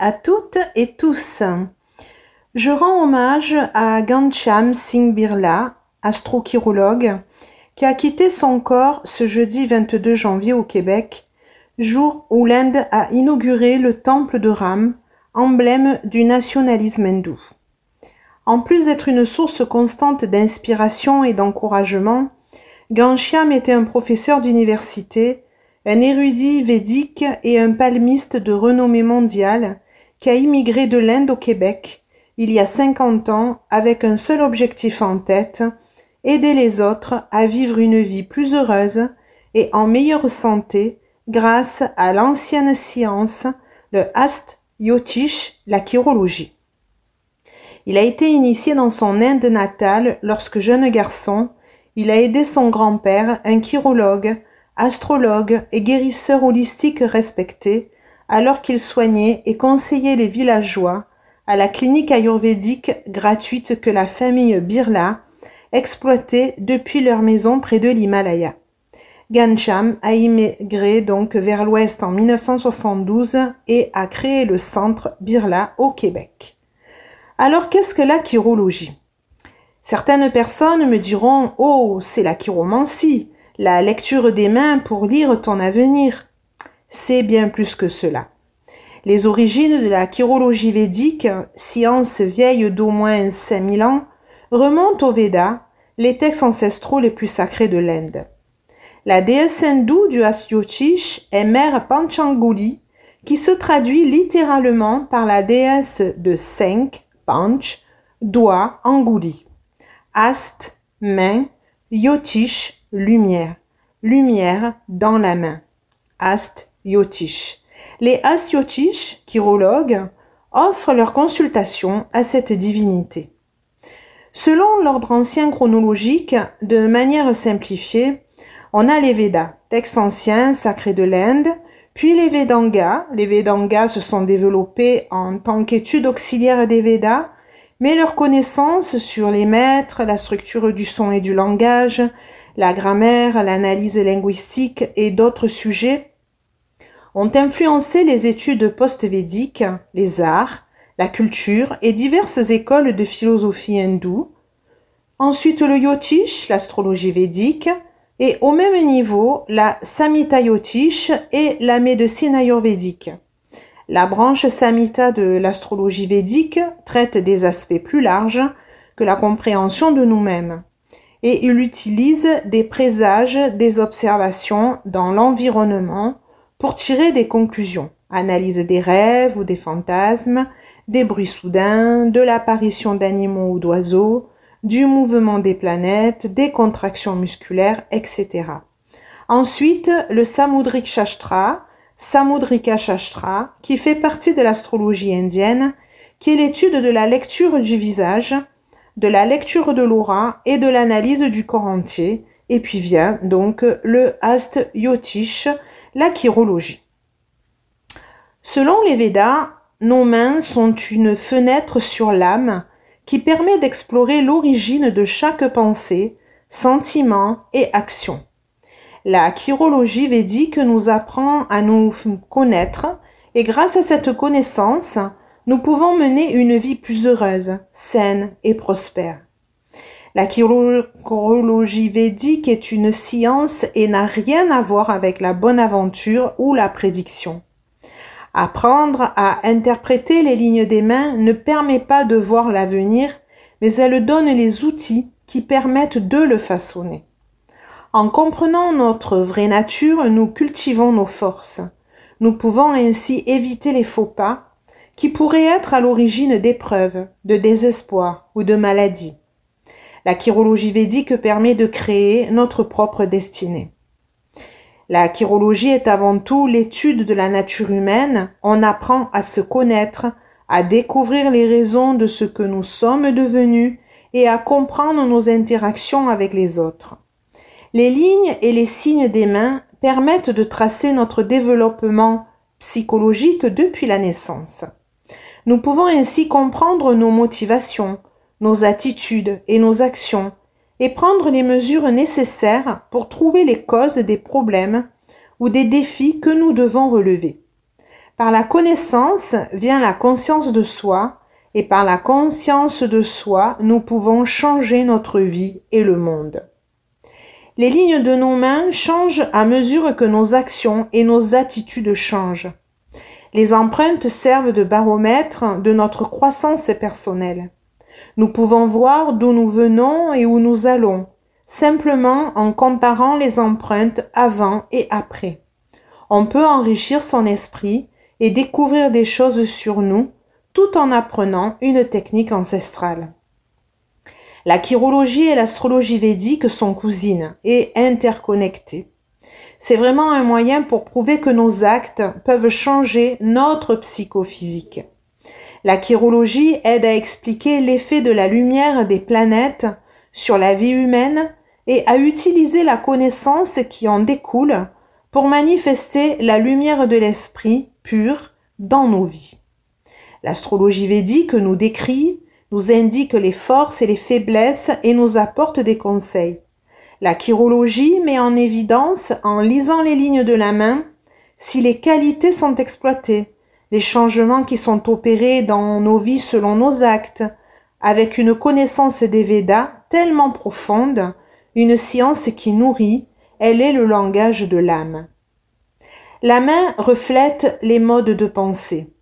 À toutes et tous. Je rends hommage à Gancham Singh Birla, astrochirologue, qui a quitté son corps ce jeudi 22 janvier au Québec, jour où l'Inde a inauguré le temple de Ram, emblème du nationalisme hindou. En plus d'être une source constante d'inspiration et d'encouragement, Ghanshyam était un professeur d'université, un érudit védique et un palmiste de renommée mondiale qui a immigré de l'Inde au Québec il y a 50 ans avec un seul objectif en tête, aider les autres à vivre une vie plus heureuse et en meilleure santé grâce à l'ancienne science, le Ast Yotish, la chirologie. Il a été initié dans son Inde natale lorsque jeune garçon. Il a aidé son grand-père, un chirologue, astrologue et guérisseur holistique respecté, alors qu'il soignait et conseillait les villageois à la clinique ayurvédique gratuite que la famille Birla exploitait depuis leur maison près de l'Himalaya. Gancham a immigré donc vers l'ouest en 1972 et a créé le centre Birla au Québec. Alors qu'est-ce que la chirologie? Certaines personnes me diront Oh, c'est la chiromancie, la lecture des mains pour lire ton avenir. C'est bien plus que cela. Les origines de la chirologie védique, science vieille d'au moins 5000 ans, remontent aux Védas, les textes ancestraux les plus sacrés de l'Inde. La déesse hindoue du Asyotish est mère Panchanguli, qui se traduit littéralement par la déesse de Senk, Panch, doigt, Angouli. Ast, main, Yotish, lumière. Lumière dans la main. Ast, Yotish. Les Ast Yotish, chirologues, offrent leur consultation à cette divinité. Selon l'ordre ancien chronologique, de manière simplifiée, on a les Védas, textes anciens sacrés de l'Inde, puis les Vedangas. Les Vedangas se sont développés en tant qu'étude auxiliaire des Védas, mais leurs connaissances sur les maîtres, la structure du son et du langage, la grammaire, l'analyse linguistique et d'autres sujets ont influencé les études post-védiques, les arts, la culture et diverses écoles de philosophie hindoue. Ensuite le yotish, l'astrologie védique, et au même niveau la Samhita Yotish et la médecine ayurvédique. La branche Samhita de l'astrologie védique traite des aspects plus larges que la compréhension de nous-mêmes et il utilise des présages, des observations dans l'environnement pour tirer des conclusions, analyse des rêves ou des fantasmes, des bruits soudains, de l'apparition d'animaux ou d'oiseaux, du mouvement des planètes, des contractions musculaires, etc. Ensuite, le Samudrik Shastra, Samudrika Shastra, qui fait partie de l'astrologie indienne, qui est l'étude de la lecture du visage, de la lecture de l'aura et de l'analyse du corps entier. Et puis vient donc le Ast Yotish, la chirologie. Selon les Védas, nos mains sont une fenêtre sur l'âme qui permet d'explorer l'origine de chaque pensée, sentiment et action. La chirologie védique nous apprend à nous connaître et grâce à cette connaissance, nous pouvons mener une vie plus heureuse, saine et prospère. La chirologie védique est une science et n'a rien à voir avec la bonne aventure ou la prédiction. Apprendre à interpréter les lignes des mains ne permet pas de voir l'avenir, mais elle donne les outils qui permettent de le façonner. En comprenant notre vraie nature, nous cultivons nos forces. Nous pouvons ainsi éviter les faux pas qui pourraient être à l'origine d'épreuves, de désespoir ou de maladies. La chirologie védique permet de créer notre propre destinée. La chirologie est avant tout l'étude de la nature humaine. On apprend à se connaître, à découvrir les raisons de ce que nous sommes devenus et à comprendre nos interactions avec les autres. Les lignes et les signes des mains permettent de tracer notre développement psychologique depuis la naissance. Nous pouvons ainsi comprendre nos motivations, nos attitudes et nos actions et prendre les mesures nécessaires pour trouver les causes des problèmes ou des défis que nous devons relever. Par la connaissance vient la conscience de soi, et par la conscience de soi, nous pouvons changer notre vie et le monde. Les lignes de nos mains changent à mesure que nos actions et nos attitudes changent. Les empreintes servent de baromètre de notre croissance personnelle. Nous pouvons voir d'où nous venons et où nous allons, simplement en comparant les empreintes avant et après. On peut enrichir son esprit et découvrir des choses sur nous tout en apprenant une technique ancestrale. La chirologie et l'astrologie védique sont cousines et interconnectées. C'est vraiment un moyen pour prouver que nos actes peuvent changer notre psychophysique. La chirologie aide à expliquer l'effet de la lumière des planètes sur la vie humaine et à utiliser la connaissance qui en découle pour manifester la lumière de l'esprit pur dans nos vies. L'astrologie védique nous décrit, nous indique les forces et les faiblesses et nous apporte des conseils. La chirologie met en évidence, en lisant les lignes de la main, si les qualités sont exploitées, les changements qui sont opérés dans nos vies selon nos actes, avec une connaissance des Védas tellement profonde, une science qui nourrit, elle est le langage de l'âme. La main reflète les modes de pensée.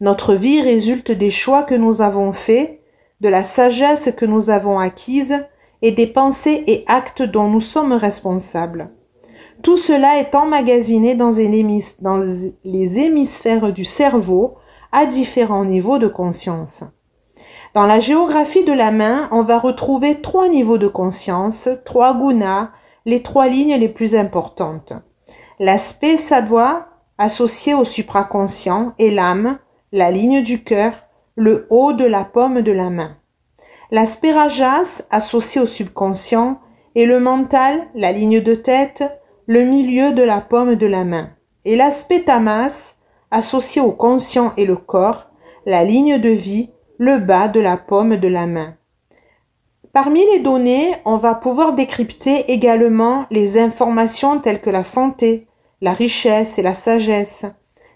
Notre vie résulte des choix que nous avons faits, de la sagesse que nous avons acquise et des pensées et actes dont nous sommes responsables. Tout cela est emmagasiné dans, les hémisphères du cerveau à différents niveaux de conscience. Dans la géographie de la main, on va retrouver trois niveaux de conscience, trois gunas, les trois lignes les plus importantes. L'aspect sadwa, associé au supraconscient, et l'âme, la ligne du cœur, le haut de la paume de la main. L'aspect rajas, associé au subconscient, et le mental, la ligne de tête, le milieu de la paume de la main. Et l'aspect tamas, associé au conscient et le corps, la ligne de vie, le bas de la paume de la main. Parmi les données, on va pouvoir décrypter également les informations telles que la santé, la richesse et la sagesse,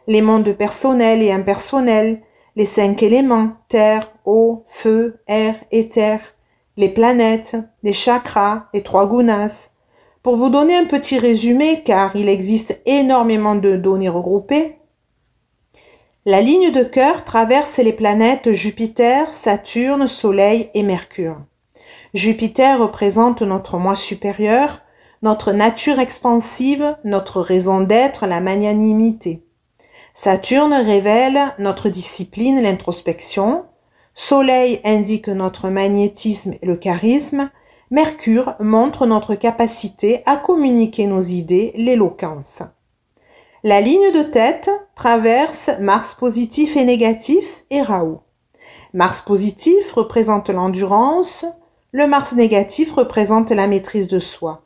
les mondes personnels et impersonnels, les cinq éléments, terre, eau, feu, air, éther, les planètes, les chakras, les trois gunas. Pour vous donner un petit résumé, car il existe énormément de données regroupées, la ligne de cœur traverse les planètes Jupiter, Saturne, Soleil et Mercure. Jupiter représente notre moi supérieur, notre nature expansive, notre raison d'être, la magnanimité. Saturne révèle notre discipline, l'introspection. Soleil indique notre magnétisme et le charisme. Mercure montre notre capacité à communiquer nos idées, l'éloquence. La ligne de tête traverse Mars positif et négatif et Raoult. Mars positif représente l'endurance, le Mars négatif représente la maîtrise de soi.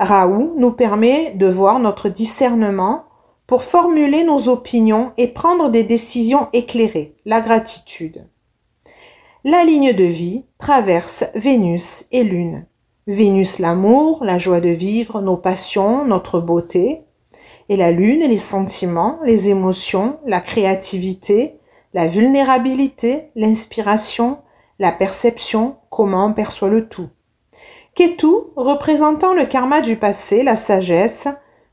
Raoult nous permet de voir notre discernement pour formuler nos opinions et prendre des décisions éclairées, la gratitude. La ligne de vie traverse Vénus et Lune. Vénus l'amour, la joie de vivre, nos passions, notre beauté, et la Lune les sentiments, les émotions, la créativité, la vulnérabilité, l'inspiration, la perception, comment on perçoit le tout. Ketu représentant le karma du passé, la sagesse,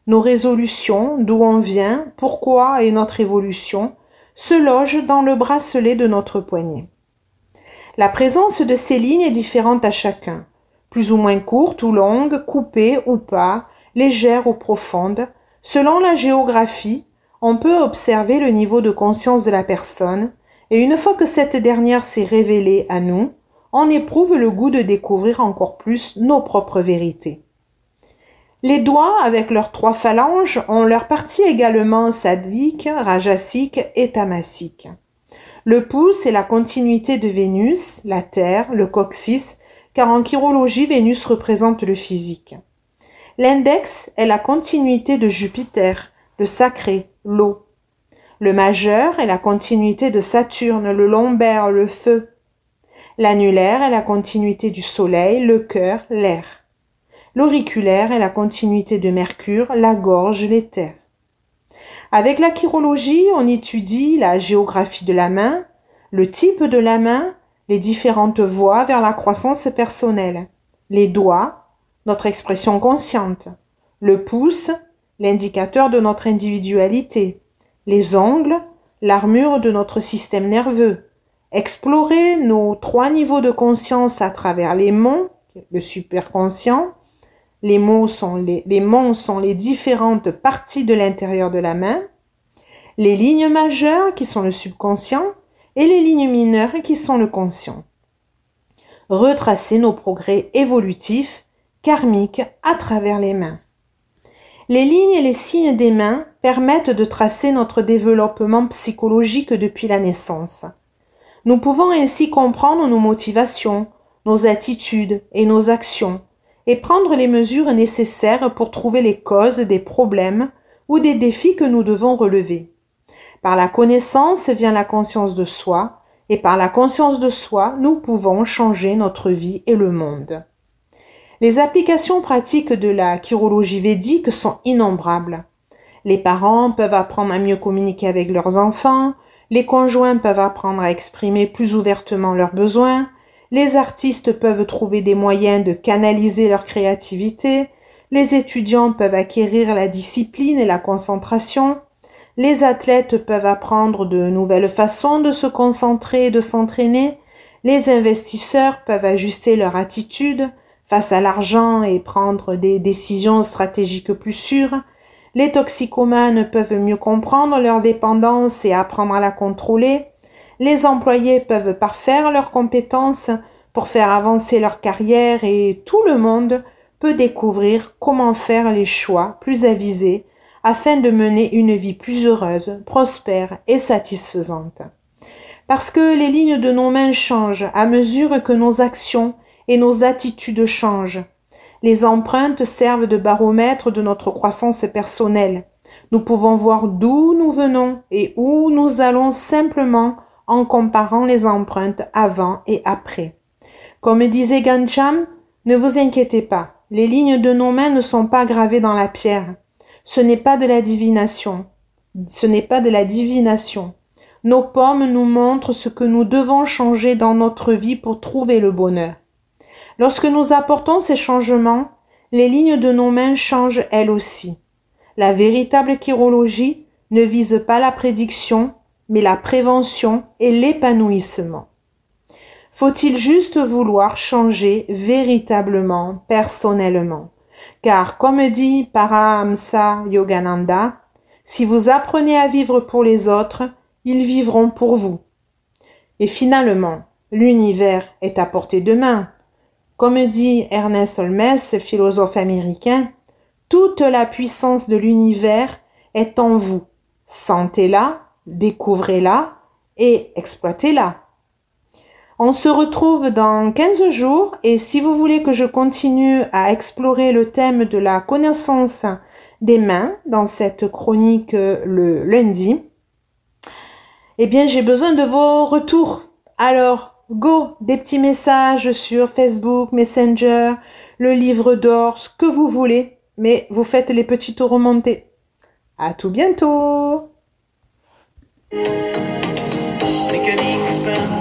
nos résolutions, d'où on vient, pourquoi et notre évolution, se logent dans le bracelet de notre poignet. La présence de ces lignes est différente à chacun, plus ou moins courte ou longue, coupée ou pas, légère ou profonde. Selon la géographie, on peut observer le niveau de conscience de la personne, et une fois que cette dernière s'est révélée à nous, on éprouve le goût de découvrir encore plus nos propres vérités. Les doigts, avec leurs trois phalanges, ont leur partie également sadvique, rajasique et tamasique. Le pouce est la continuité de Vénus, la Terre, le coccyx, car en chirologie, Vénus représente le physique. L'index est la continuité de Jupiter, le sacré, l'eau. Le majeur est la continuité de Saturne, le lombaire, le feu. L'annulaire est la continuité du Soleil, le cœur, l'air. L'auriculaire est la continuité de Mercure, la gorge, l'éther. Avec la chirologie, on étudie la géographie de la main, le type de la main, les différentes voies vers la croissance personnelle, les doigts, notre expression consciente, le pouce, l'indicateur de notre individualité, les ongles, l'armure de notre système nerveux, explorer nos trois niveaux de conscience à travers les monts, le superconscient, les, mots sont les, les sont les différentes parties de l'intérieur de la main, les lignes majeures qui sont le subconscient et les lignes mineures qui sont le conscient. Retracer nos progrès évolutifs, karmiques à travers les mains. Les lignes et les signes des mains permettent de tracer notre développement psychologique depuis la naissance. Nous pouvons ainsi comprendre nos motivations, nos attitudes et nos actions et prendre les mesures nécessaires pour trouver les causes des problèmes ou des défis que nous devons relever. Par la connaissance vient la conscience de soi, et par la conscience de soi, nous pouvons changer notre vie et le monde. Les applications pratiques de la chirologie védique sont innombrables. Les parents peuvent apprendre à mieux communiquer avec leurs enfants, les conjoints peuvent apprendre à exprimer plus ouvertement leurs besoins, les artistes peuvent trouver des moyens de canaliser leur créativité, les étudiants peuvent acquérir la discipline et la concentration, les athlètes peuvent apprendre de nouvelles façons de se concentrer et de s'entraîner, les investisseurs peuvent ajuster leur attitude face à l'argent et prendre des décisions stratégiques plus sûres, les toxicomanes peuvent mieux comprendre leur dépendance et apprendre à la contrôler, les employés peuvent parfaire leurs compétences pour faire avancer leur carrière et tout le monde peut découvrir comment faire les choix plus avisés afin de mener une vie plus heureuse, prospère et satisfaisante. Parce que les lignes de nos mains changent à mesure que nos actions et nos attitudes changent. Les empreintes servent de baromètre de notre croissance personnelle. Nous pouvons voir d'où nous venons et où nous allons simplement en comparant les empreintes avant et après. Comme disait Gancham, ne vous inquiétez pas, les lignes de nos mains ne sont pas gravées dans la pierre. Ce n'est pas de la divination. Ce n'est pas de la divination. Nos pommes nous montrent ce que nous devons changer dans notre vie pour trouver le bonheur. Lorsque nous apportons ces changements, les lignes de nos mains changent elles aussi. La véritable chirologie ne vise pas la prédiction, mais la prévention et l'épanouissement. Faut-il juste vouloir changer véritablement, personnellement? Car, comme dit Parahamsa Yogananda, si vous apprenez à vivre pour les autres, ils vivront pour vous. Et finalement, l'univers est à portée de main. Comme dit Ernest Holmes, philosophe américain, toute la puissance de l'univers est en vous. Sentez-la, découvrez-la et exploitez-la. On se retrouve dans 15 jours et si vous voulez que je continue à explorer le thème de la connaissance des mains dans cette chronique le lundi, eh bien j'ai besoin de vos retours. Alors, go, des petits messages sur Facebook, Messenger, le livre d'or, ce que vous voulez, mais vous faites les petits tours. À tout bientôt! Mécanique simple.